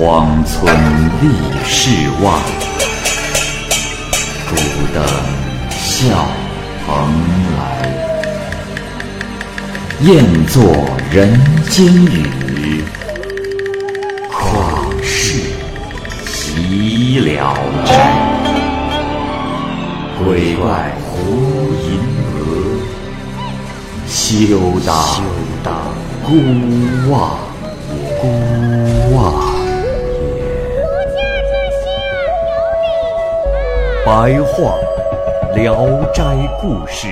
荒村立世外，孤灯笑蓬莱。雁作人间雨，旷世岂了斋。鬼怪胡银娥，休当孤望也。白话《聊斋故事》，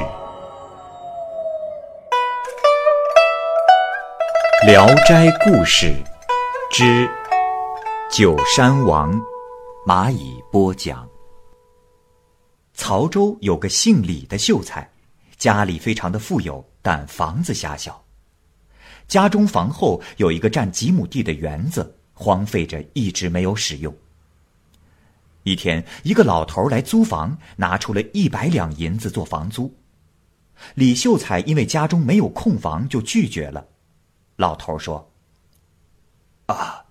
《聊斋故事》之《九山王》，蚂蚁播讲。曹州有个姓李的秀才，家里非常的富有，但房子狭小。家中房后有一个占几亩地的园子，荒废着，一直没有使用。一天，一个老头来租房，拿出了一百两银子做房租。李秀才因为家中没有空房，就拒绝了。老头说：“啊，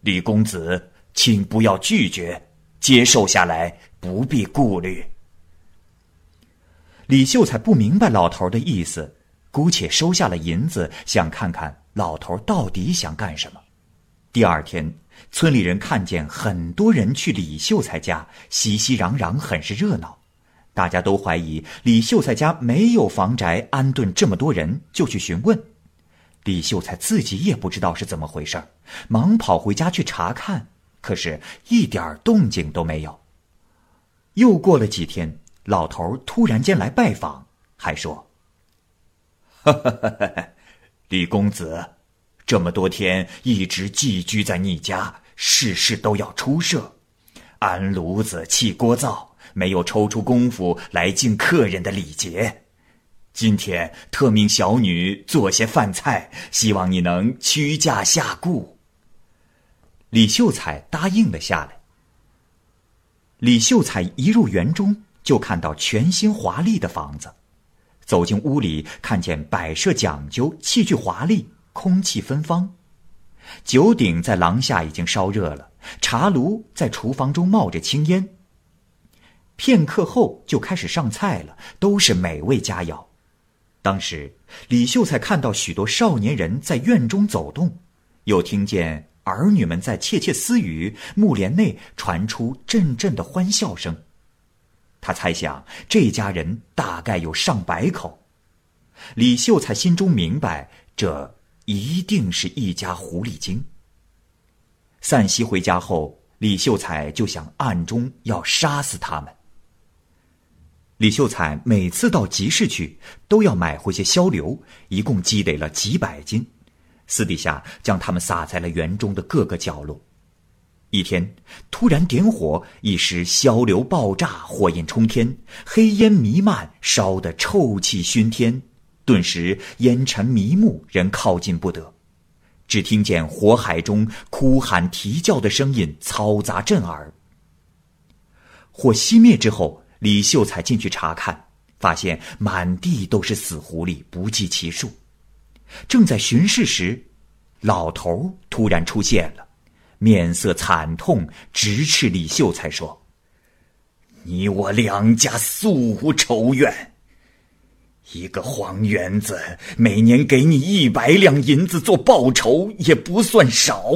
李公子，请不要拒绝，接受下来，不必顾虑。”李秀才不明白老头的意思，姑且收下了银子，想看看老头到底想干什么。第二天，村里人看见很多人去李秀才家，熙熙攘攘，很是热闹。大家都怀疑李秀才家没有房宅安顿这么多人，就去询问。李秀才自己也不知道是怎么回事忙跑回家去查看，可是一点动静都没有。又过了几天。老头突然间来拜访，还说：“哈哈哈哈李公子，这么多天一直寄居在你家，事事都要出设，安炉子、砌锅灶，没有抽出功夫来敬客人的礼节。今天特命小女做些饭菜，希望你能屈驾下顾。”李秀才答应了下来。李秀才一入园中。就看到全新华丽的房子，走进屋里，看见摆设讲究，器具华丽，空气芬芳。酒鼎在廊下已经烧热了，茶炉在厨房中冒着青烟。片刻后就开始上菜了，都是美味佳肴。当时李秀才看到许多少年人在院中走动，又听见儿女们在窃窃私语，木帘内传出阵阵的欢笑声。他猜想这家人大概有上百口，李秀才心中明白，这一定是一家狐狸精。散席回家后，李秀才就想暗中要杀死他们。李秀才每次到集市去，都要买回些硝硫，一共积累了几百斤，私底下将它们撒在了园中的各个角落。一天，突然点火，一时硝流爆炸，火焰冲天，黑烟弥漫，烧得臭气熏天。顿时烟尘迷目，人靠近不得。只听见火海中哭喊啼叫的声音嘈杂震耳。火熄灭之后，李秀才进去查看，发现满地都是死狐狸，不计其数。正在巡视时，老头突然出现了。面色惨痛，直斥李秀才说：“你我两家素无仇怨，一个黄园子每年给你一百两银子做报酬，也不算少。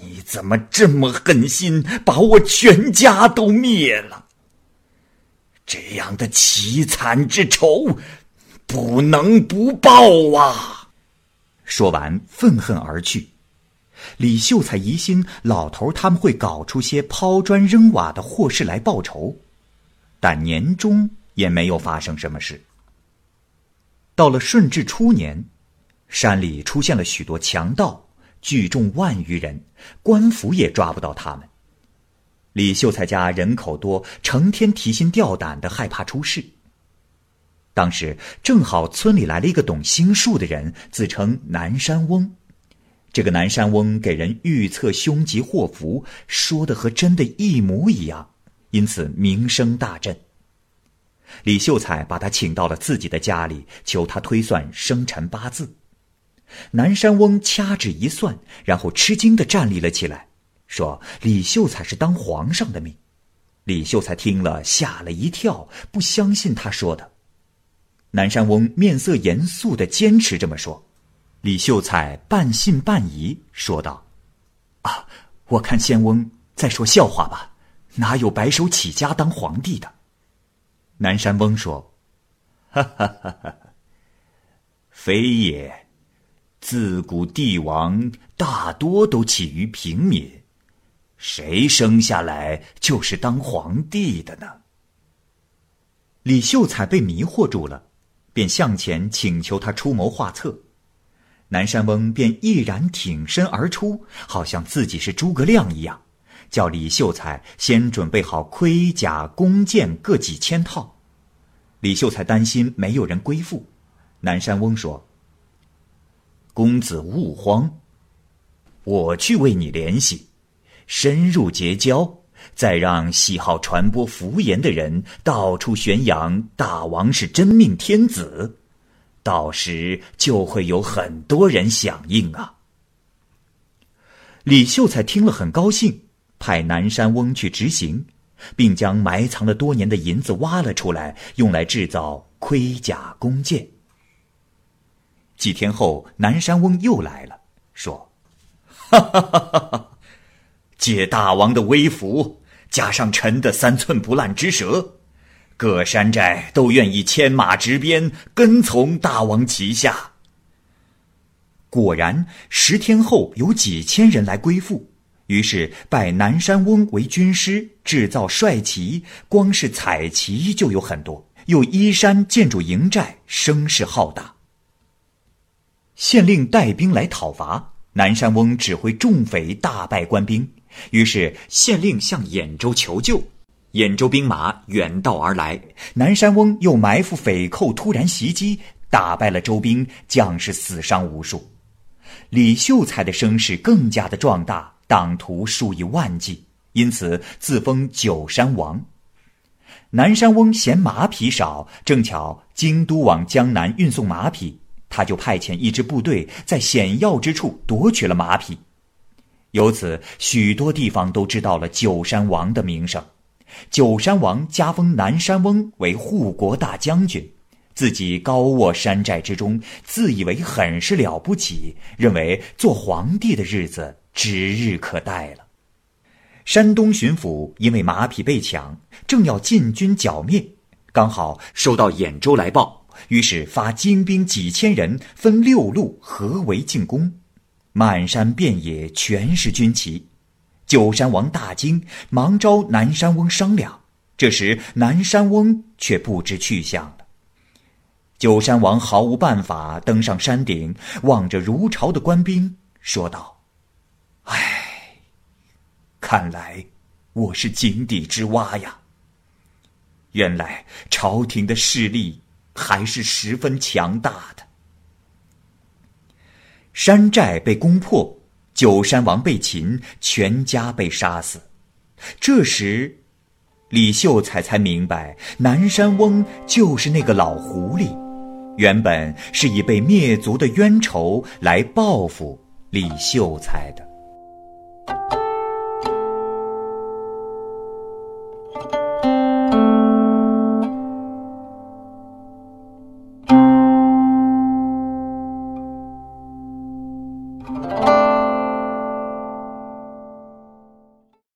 你怎么这么狠心，把我全家都灭了？这样的凄惨之仇，不能不报啊！”说完，愤恨而去。李秀才疑心老头他们会搞出些抛砖扔瓦的祸事来报仇，但年终也没有发生什么事。到了顺治初年，山里出现了许多强盗，聚众万余人，官府也抓不到他们。李秀才家人口多，成天提心吊胆的，害怕出事。当时正好村里来了一个懂星术的人，自称南山翁。这个南山翁给人预测凶吉祸福，说的和真的一模一样，因此名声大振。李秀才把他请到了自己的家里，求他推算生辰八字。南山翁掐指一算，然后吃惊的站立了起来，说：“李秀才是当皇上的命。”李秀才听了吓了一跳，不相信他说的。南山翁面色严肃的坚持这么说，李秀才半信半疑，说道：“啊，我看仙翁在说笑话吧？哪有白手起家当皇帝的？”南山翁说：“哈哈哈哈，非也。”自古帝王大多都起于平民，谁生下来就是当皇帝的呢？李秀才被迷惑住了，便向前请求他出谋划策。南山翁便毅然挺身而出，好像自己是诸葛亮一样，叫李秀才先准备好盔甲弓箭各几千套。李秀才担心没有人归附，南山翁说。公子勿慌，我去为你联系，深入结交，再让喜好传播福言的人到处宣扬大王是真命天子，到时就会有很多人响应啊。李秀才听了很高兴，派南山翁去执行，并将埋藏了多年的银子挖了出来，用来制造盔甲弓箭。几天后，南山翁又来了，说：“哈哈哈哈哈！借大王的威福，加上臣的三寸不烂之舌，各山寨都愿意牵马执鞭，跟从大王旗下。”果然，十天后有几千人来归附，于是拜南山翁为军师，制造帅旗，光是彩旗就有很多，又依山建筑营寨，声势浩大。县令带兵来讨伐，南山翁指挥众匪大败官兵，于是县令向兖州求救，兖州兵马远道而来，南山翁又埋伏匪寇突然袭击，打败了周兵，将士死伤无数。李秀才的声势更加的壮大，党徒数以万计，因此自封九山王。南山翁嫌马匹少，正巧京都往江南运送马匹。他就派遣一支部队在险要之处夺取了马匹，由此许多地方都知道了九山王的名声。九山王加封南山翁为护国大将军，自己高卧山寨之中，自以为很是了不起，认为做皇帝的日子指日可待了。山东巡抚因为马匹被抢，正要进军剿灭，刚好收到兖州来报。于是发精兵几千人，分六路合围进攻，满山遍野全是军旗。九山王大惊，忙召南山翁商量。这时南山翁却不知去向了。九山王毫无办法，登上山顶，望着如潮的官兵，说道：“唉，看来我是井底之蛙呀。原来朝廷的势力……”还是十分强大的。山寨被攻破，九山王被擒，全家被杀死。这时，李秀才才明白，南山翁就是那个老狐狸，原本是以被灭族的冤仇来报复李秀才的。